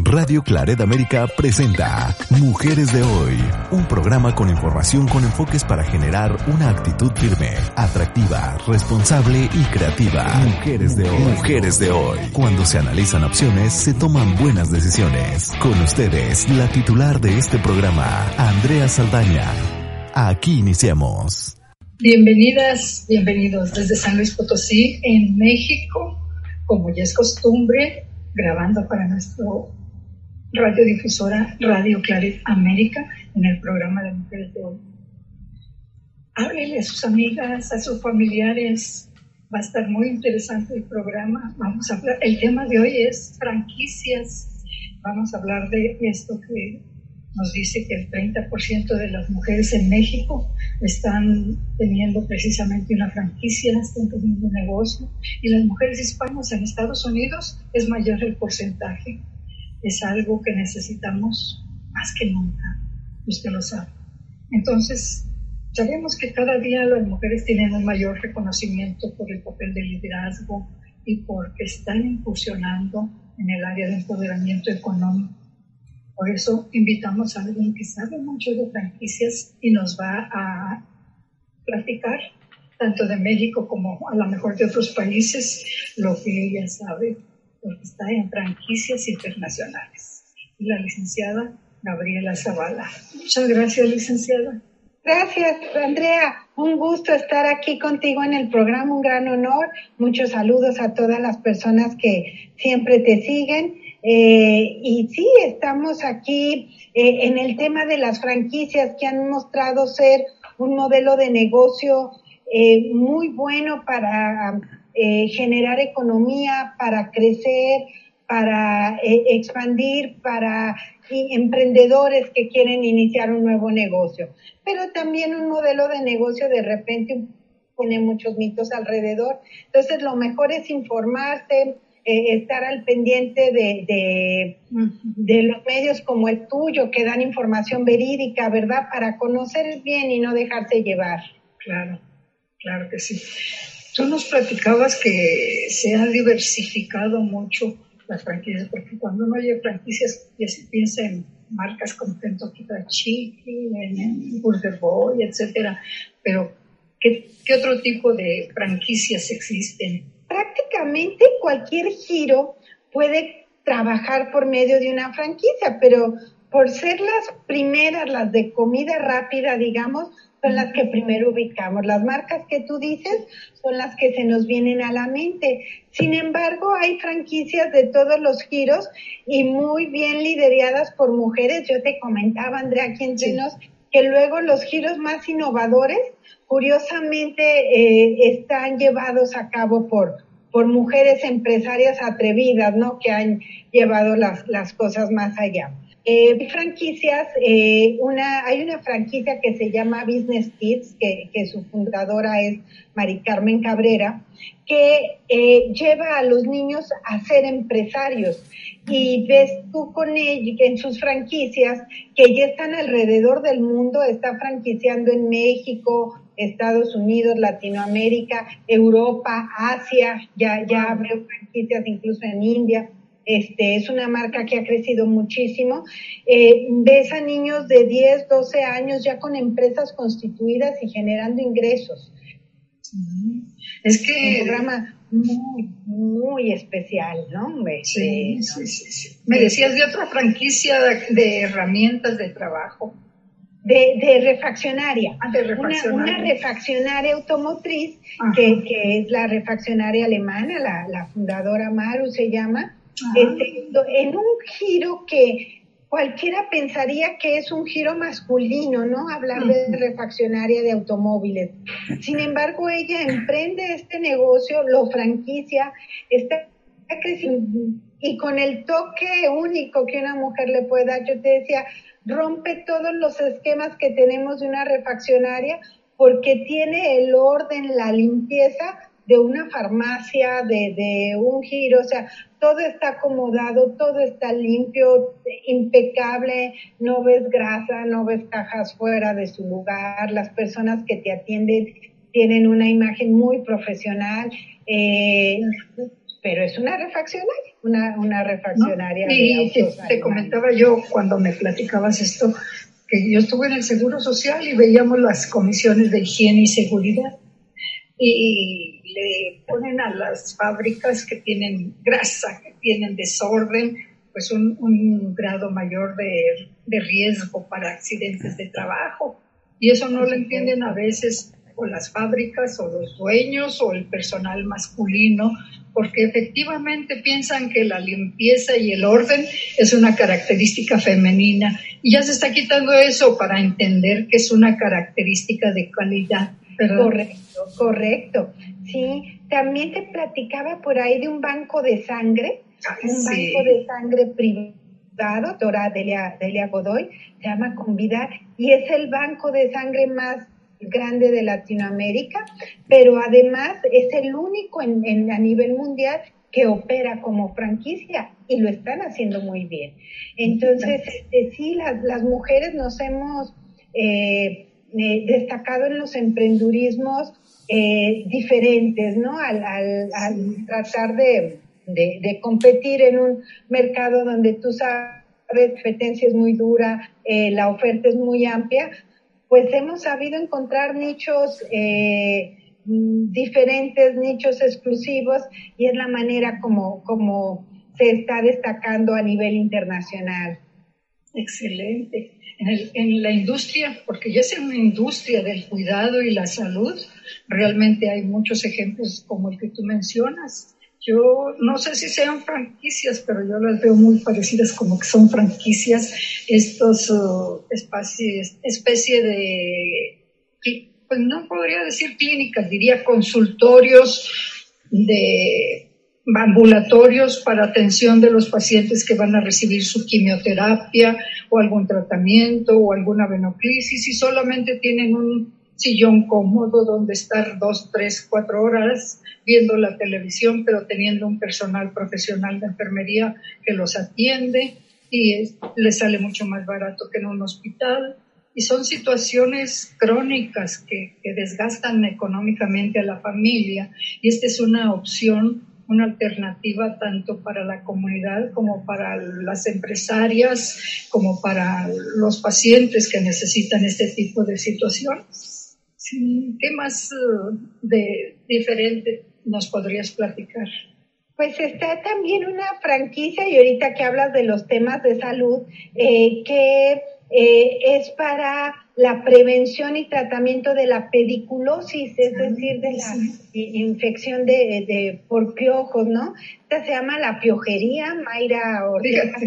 Radio Claret América presenta Mujeres de Hoy, un programa con información con enfoques para generar una actitud firme, atractiva, responsable y creativa. Mujeres de Hoy. Mujeres de Hoy. Cuando se analizan opciones, se toman buenas decisiones. Con ustedes, la titular de este programa, Andrea Saldaña. Aquí iniciamos. Bienvenidas, bienvenidos desde San Luis Potosí, en México, como ya es costumbre, grabando para nuestro radiodifusora Radio Claret América en el programa de Mujeres de Hoy. Háblele a sus amigas, a sus familiares. Va a estar muy interesante el programa. Vamos a hablar, el tema de hoy es franquicias. Vamos a hablar de esto que nos dice que el 30% de las mujeres en México están teniendo precisamente una franquicia, están teniendo un negocio, y las mujeres hispanas en Estados Unidos es mayor el porcentaje es algo que necesitamos más que nunca, usted lo sabe. Entonces, sabemos que cada día las mujeres tienen un mayor reconocimiento por el papel de liderazgo y porque están incursionando en el área de empoderamiento económico. Por eso invitamos a alguien que sabe mucho de franquicias y nos va a platicar tanto de México como a lo mejor de otros países lo que ella sabe porque está en franquicias internacionales. Y la licenciada Gabriela Zavala. Muchas gracias, licenciada. Gracias, Andrea. Un gusto estar aquí contigo en el programa, un gran honor. Muchos saludos a todas las personas que siempre te siguen. Eh, y sí, estamos aquí eh, en el tema de las franquicias que han mostrado ser un modelo de negocio eh, muy bueno para eh, generar economía, para crecer, para eh, expandir, para emprendedores que quieren iniciar un nuevo negocio. Pero también un modelo de negocio de repente pone muchos mitos alrededor. Entonces lo mejor es informarse, eh, estar al pendiente de, de, de, los medios como el tuyo que dan información verídica, ¿verdad? Para conocer bien y no dejarse llevar. Claro, claro que sí. Tú nos platicabas que se ha diversificado mucho las franquicias, porque cuando uno oye franquicias ya se piensa en marcas como Kentucky Fried Chicken, en Burger Boy, etcétera. Pero, ¿qué, ¿qué otro tipo de franquicias existen? Prácticamente cualquier giro puede trabajar por medio de una franquicia, pero por ser las primeras, las de comida rápida, digamos, son las que primero ubicamos. Las marcas que tú dices son las que se nos vienen a la mente. Sin embargo, hay franquicias de todos los giros y muy bien lideradas por mujeres. Yo te comentaba, Andrea, aquí entre nos, que luego los giros más innovadores, curiosamente, eh, están llevados a cabo por, por mujeres empresarias atrevidas, ¿no? Que han llevado las, las cosas más allá. Eh, franquicias, eh, una, hay una franquicia que se llama Business Kids, que, que su fundadora es Mari Carmen Cabrera, que eh, lleva a los niños a ser empresarios. Y ves tú con ellos, en sus franquicias, que ya están alrededor del mundo, está franquiciando en México, Estados Unidos, Latinoamérica, Europa, Asia, ya, ya abrió franquicias incluso en India. Este, es una marca que ha crecido muchísimo. Eh, ves a niños de 10, 12 años ya con empresas constituidas y generando ingresos. Es que... Un programa muy, muy especial, ¿no? Sí, sí, sí, Me decías de otra franquicia de, herramientas de trabajo. De, de, refaccionaria. Ah, de refaccionaria. Una, una refaccionaria automotriz, que, que, es la refaccionaria alemana, la, la fundadora Maru se llama, este, en un giro que cualquiera pensaría que es un giro masculino, ¿no? Hablar de refaccionaria de automóviles. Sin embargo, ella emprende este negocio, lo franquicia, está y con el toque único que una mujer le puede dar, yo te decía, rompe todos los esquemas que tenemos de una refaccionaria porque tiene el orden, la limpieza de una farmacia, de, de un giro, o sea, todo está acomodado, todo está limpio, impecable, no ves grasa, no ves cajas fuera de su lugar, las personas que te atienden tienen una imagen muy profesional, eh, pero es una refaccionaria, una, una refaccionaria. Y te, comentaba yo cuando me platicabas esto, que yo estuve en el Seguro Social y veíamos las comisiones de higiene y seguridad y le ponen a las fábricas que tienen grasa, que tienen desorden, pues un, grado mayor de, de, riesgo para accidentes de trabajo. Y eso no lo entienden a veces o las fábricas o los dueños o el personal masculino, porque efectivamente piensan que la limpieza y el orden es una característica femenina y ya se está quitando eso para entender que es una característica de calidad. Correcto, correcto. Sí, también te platicaba por ahí de un banco de sangre, un banco de sangre privado, doctora Delia, Delia Godoy, se llama Convidar, y es el banco de sangre más grande de Latinoamérica, pero además es el único en, a nivel mundial que opera como franquicia y lo están haciendo muy bien. Entonces, este, sí, las, las mujeres nos hemos eh, eh, destacado en los emprendurismos eh, diferentes, ¿no? Al, tratar de, competir en un mercado donde tú sabes, la competencia es muy dura, la oferta es muy amplia, pues hemos sabido encontrar nichos eh, diferentes, nichos exclusivos, y es la manera como, como se está destacando a nivel internacional. Excelente. En, en, la industria, porque ya es una industria del cuidado y la salud, realmente hay muchos ejemplos como el que tú mencionas. Yo no sé si sean franquicias, pero yo las veo muy parecidas como que son franquicias, estos uh, espacios, especie de, pues no podría decir clínicas, diría consultorios de ambulatorios para atención de los pacientes que van a recibir su quimioterapia o algún tratamiento o alguna venoclisis y solamente tienen un sillón cómodo donde estar dos, tres, cuatro horas viendo la televisión, pero teniendo un personal profesional de enfermería que los atiende y les sale mucho más barato que en un hospital. Y son situaciones crónicas que, que desgastan económicamente a la familia y esta es una opción una alternativa tanto para la comunidad como para las empresarias, como para los pacientes que necesitan este tipo de situaciones. ¿Qué más eh, de diferente nos podrías platicar? Pues está también una franquicia, y ahorita que hablas de los temas de salud, eh, que eh, es para la prevención y tratamiento de la pediculosis, es decir, de la infección de, por piojos, ¿no? Esta se llama la piojería, Mayra Ortega,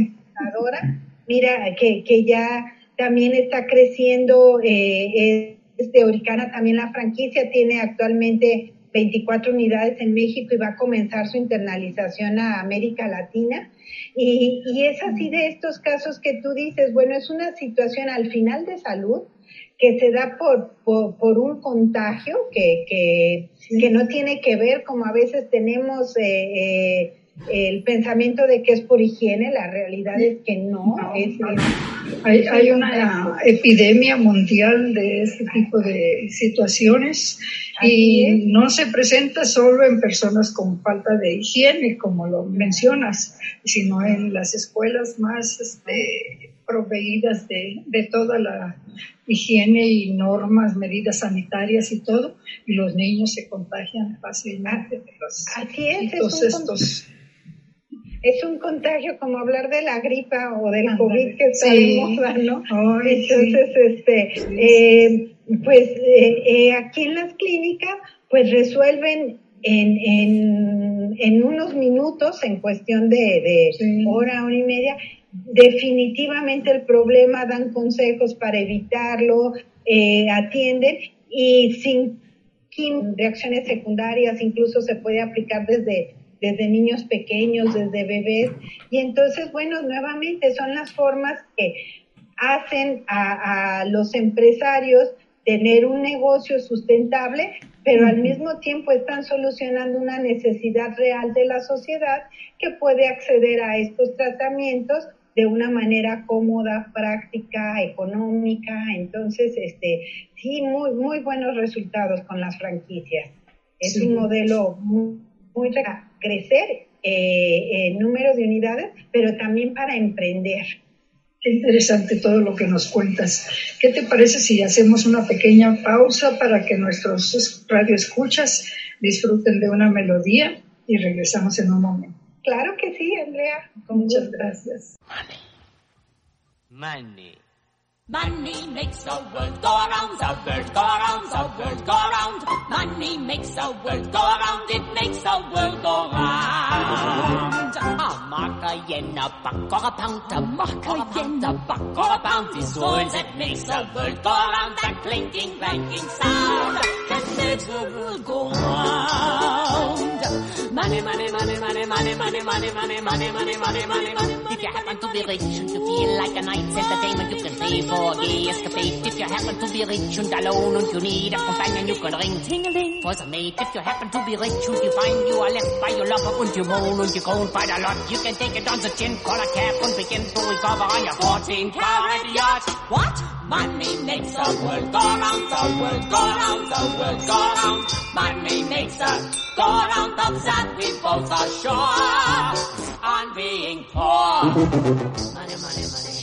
mira, que, que ya también está creciendo eh, de Oricana también la franquicia tiene actualmente 24 unidades en México y va a comenzar su internalización a América Latina. Y, y es así de estos casos que tú dices, bueno, es una situación al final de salud que se da por, por, un contagio que, que, que, no tiene que ver, como a veces tenemos eh, eh, el pensamiento de que es por higiene, la realidad es que no. es, hay, hay, una epidemia mundial de este tipo de situaciones y no se presenta solo en personas con falta de higiene, como lo mencionas, sino en las escuelas más este, proveídas de, de toda la higiene y normas, medidas sanitarias y todo, y los niños se contagian fácilmente de los, Así es, estos es un contagio como hablar de la gripa o del COVID que está ¿no? Entonces, este, eh, pues eh, eh, aquí en las clínicas, pues resuelven en, en, en unos minutos, en cuestión de, de hora, hora y media, definitivamente el problema, dan consejos para evitarlo, atienden y sin reacciones secundarias, incluso se puede aplicar desde desde niños pequeños, desde bebés. Y entonces, bueno, nuevamente son las formas que hacen a, a los empresarios tener un negocio sustentable, pero al mismo tiempo están solucionando una necesidad real de la sociedad que puede acceder a estos tratamientos de una manera cómoda, práctica, económica. Entonces, este, sí, muy, muy buenos resultados con las franquicias. Es un modelo muy, muy crecer eh, en número de unidades, pero también para emprender. Qué interesante todo lo que nos cuentas. ¿Qué te parece si hacemos una pequeña pausa para que nuestros radioescuchas disfruten de una melodía y regresamos en un momento? Claro que sí, Andrea. Muchas gracias. Money. Money. Money makes the world go around, the world go around, the world go around. Money makes the world go around, it makes the world go round. A mark, a yen, a buck, or a pound, a mark, a yen, a buck, or a pound. These words that makes the world go around, that clinking, clanking sound, that makes the world go round. Money, money, money, money, money, money, money, money, money, money, money, money, money. If you happen to be rich and you feel like a night's entertainment, you can pay for a gay escapade. If you happen to be rich and alone and you need a companion, you can ring ting-a-ling for the mate. If you happen to be rich and you find you are left by your lover and you moan and you groan quite a lot, you can take it on the chin, call a cab and begin to recover on your 14 carat yacht. What? Money makes the world go round, the world go round, the world go round. Money makes the go round that we both are sure on being poor. Money. Money, money,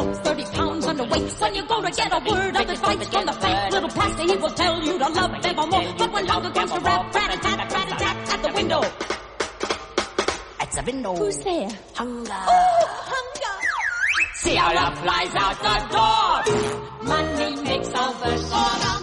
paper and you look 30 pounds underweight. When you go to get a word of advice from the fat little pastor, he will tell you to love evermore. But when hunger comes to rap, rat a tat, rat a tat at the window. At the window. Who's there? Hunger. Oh, hunger! See how love flies out the door. Money makes the world go round, the world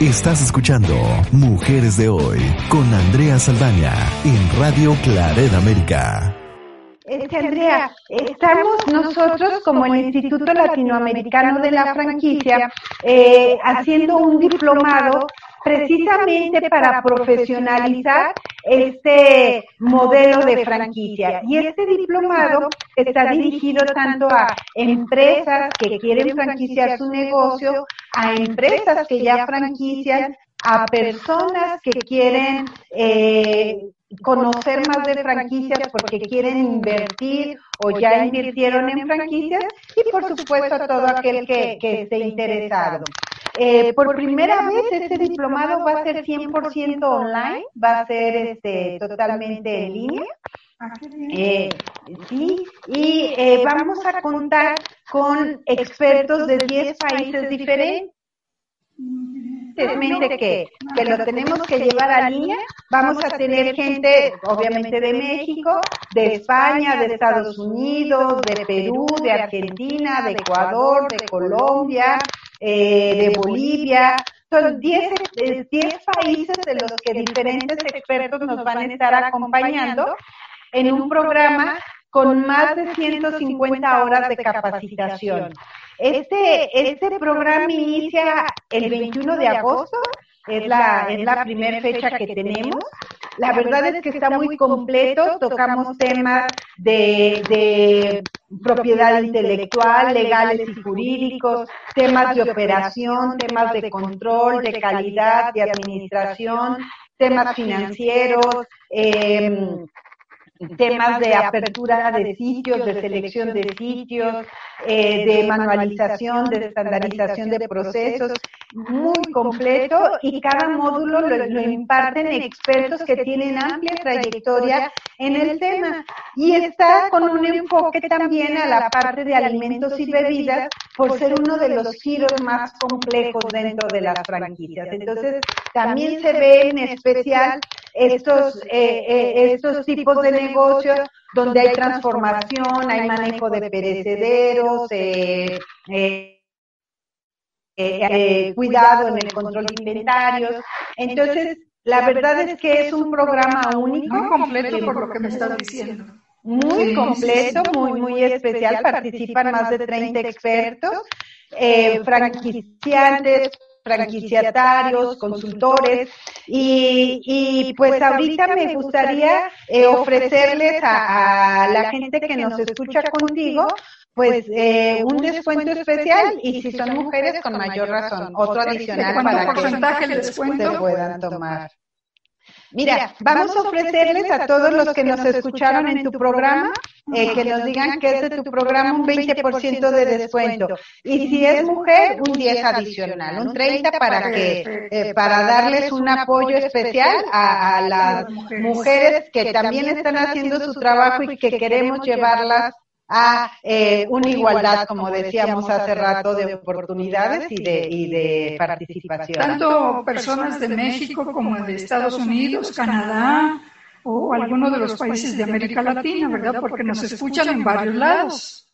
Estás escuchando Mujeres de Hoy con Andrea Saldaña en Radio Claret América. Andrea, estamos nosotros como el Instituto Latinoamericano de la Franquicia eh, haciendo un diplomado precisamente para profesionalizar este modelo de franquicia. Y este diplomado está dirigido tanto a empresas que quieren franquiciar su negocio, a empresas que ya franquician, a personas que quieren eh, conocer más de franquicias porque quieren invertir o ya invirtieron en franquicias y por supuesto a todo aquel que, que esté interesado. Eh, por primera vez este diplomado va a ser 100% online, va a ser este, totalmente en línea. Eh, sí, y eh, vamos a contar con expertos de 10 países diferentes que, que lo tenemos que llevar a línea. Vamos a tener gente, obviamente, de México, de España, de Estados Unidos, de Perú, de Argentina, de Ecuador, de Colombia, eh, de Bolivia, son 10, 10 países de los que diferentes expertos nos van a estar acompañando en un programa con más de 150 horas de capacitación. Este, este programa inicia el 21 de agosto, es la, es la primera fecha que tenemos. La verdad es que está muy completo, tocamos temas de, de propiedad intelectual, legales y jurídicos, temas de operación, temas de control, de calidad, de administración, temas financieros, eh, temas de apertura de sitios, de selección de sitios, eh, de manualización, de estandarización de procesos, muy completo y cada módulo lo, lo, imparten expertos que tienen amplia trayectoria en el tema. y está con un enfoque también a la parte de alimentos y bebidas por ser uno de los giros más complejos dentro de las franquicias. Entonces, también se ve en especial estos, eh, eh, estos tipos de negocios donde hay transformación, hay manejo de perecederos, eh, cuidado en el control de inventarios. Entonces, la verdad es que es un programa único. Muy completo por lo que me estás diciendo. Muy completo, muy, muy especial. Participan más de 30 expertos, eh, franquiciantes, franquiciatarios, consultores y, y, pues ahorita me gustaría eh, ofrecerles a, a, la gente que nos escucha contigo pues eh, un descuento especial y si son mujeres con mayor razón, otro adicional para que se puedan tomar. Mira, vamos a ofrecerles a todos los que nos escucharon en tu programa, eh, que nos digan que es de tu programa un 20% de descuento. Y si es mujer, un 10 adicional, un 30 para que, eh, para darles un apoyo especial a, a las mujeres que también están haciendo su trabajo y que queremos llevarlas a eh, una igualdad, como decíamos hace rato, de oportunidades y de, y de participación. Tanto personas de México como de Estados Unidos, Canadá o algunos de los países de América Latina, ¿verdad? Porque nos escuchan en varios lados.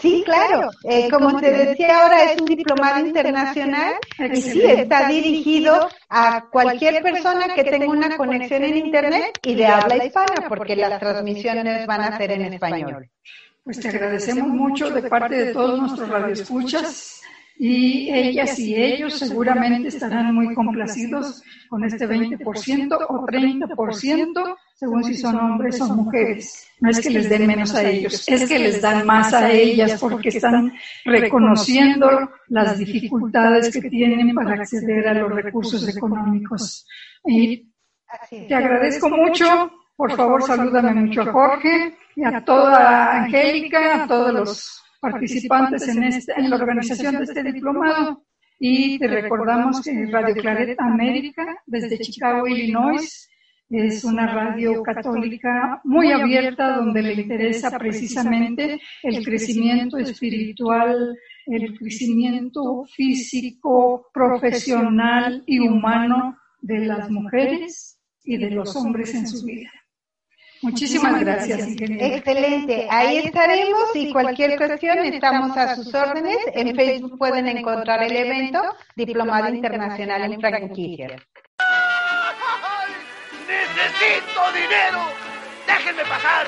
Sí, claro. Eh, como te decía ahora, es un diplomado internacional y sí está dirigido a cualquier persona que tenga una conexión en Internet y de habla hispana, porque las transmisiones van a ser en español. Pues te agradecemos mucho de parte de todos nuestros radioescuchas. y ellas y ellos seguramente estarán muy complacidos con este 20% o 30%, según si son hombres o mujeres. No es que les den menos a ellos, es que les dan más a ellas porque están reconociendo las dificultades que tienen para acceder a los recursos económicos. Y te agradezco mucho. Por favor, salúdame mucho a Jorge y a toda Angélica, a todos los participantes en, este, en la organización de este diplomado. Y te recordamos que Radio Claret América, desde Chicago, Illinois, es una radio católica muy abierta donde le interesa precisamente el crecimiento espiritual, el crecimiento físico, profesional y humano de las mujeres y de los hombres en su vida. Muchísimas gracias, Excelente. Ahí estaremos y cualquier cuestión estamos a sus órdenes. En Facebook pueden encontrar el evento Diplomado Internacional en Franquicias. ¡Necesito dinero! ¡Déjenme pasar!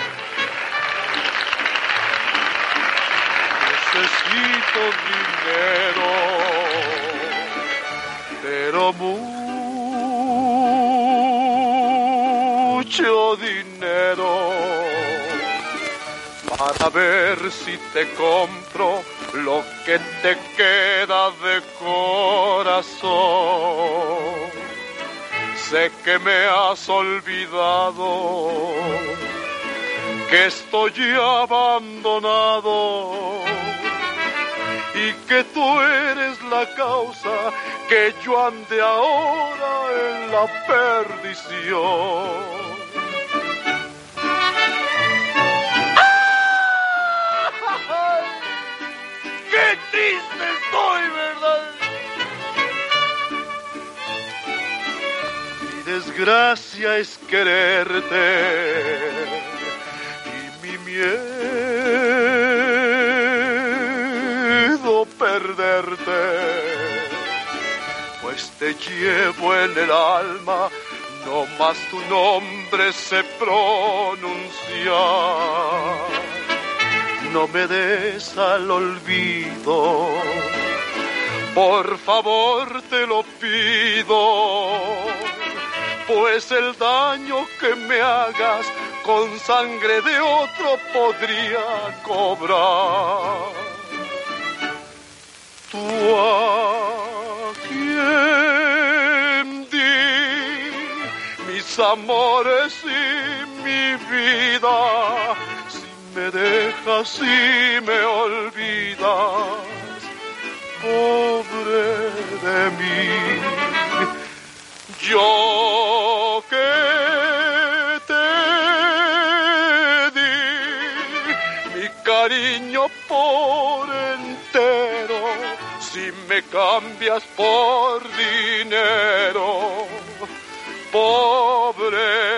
Necesito dinero, pero mucho dinero para ver si te compro lo que te queda de corazón. Sé que me has olvidado, que estoy abandonado y que tú eres la causa que yo ande ahora en la perdición. Triste verdad! Mi desgracia es quererte y mi miedo perderte, pues te llevo en el alma, no más tu nombre se pronuncia. No me des al olvido, por favor te lo pido, pues el daño que me hagas con sangre de otro podría cobrar. Tú a quien di mis amores y mi vida, me dejas y me olvidas, pobre de mí, yo que te di mi cariño por entero, si me cambias por dinero, pobre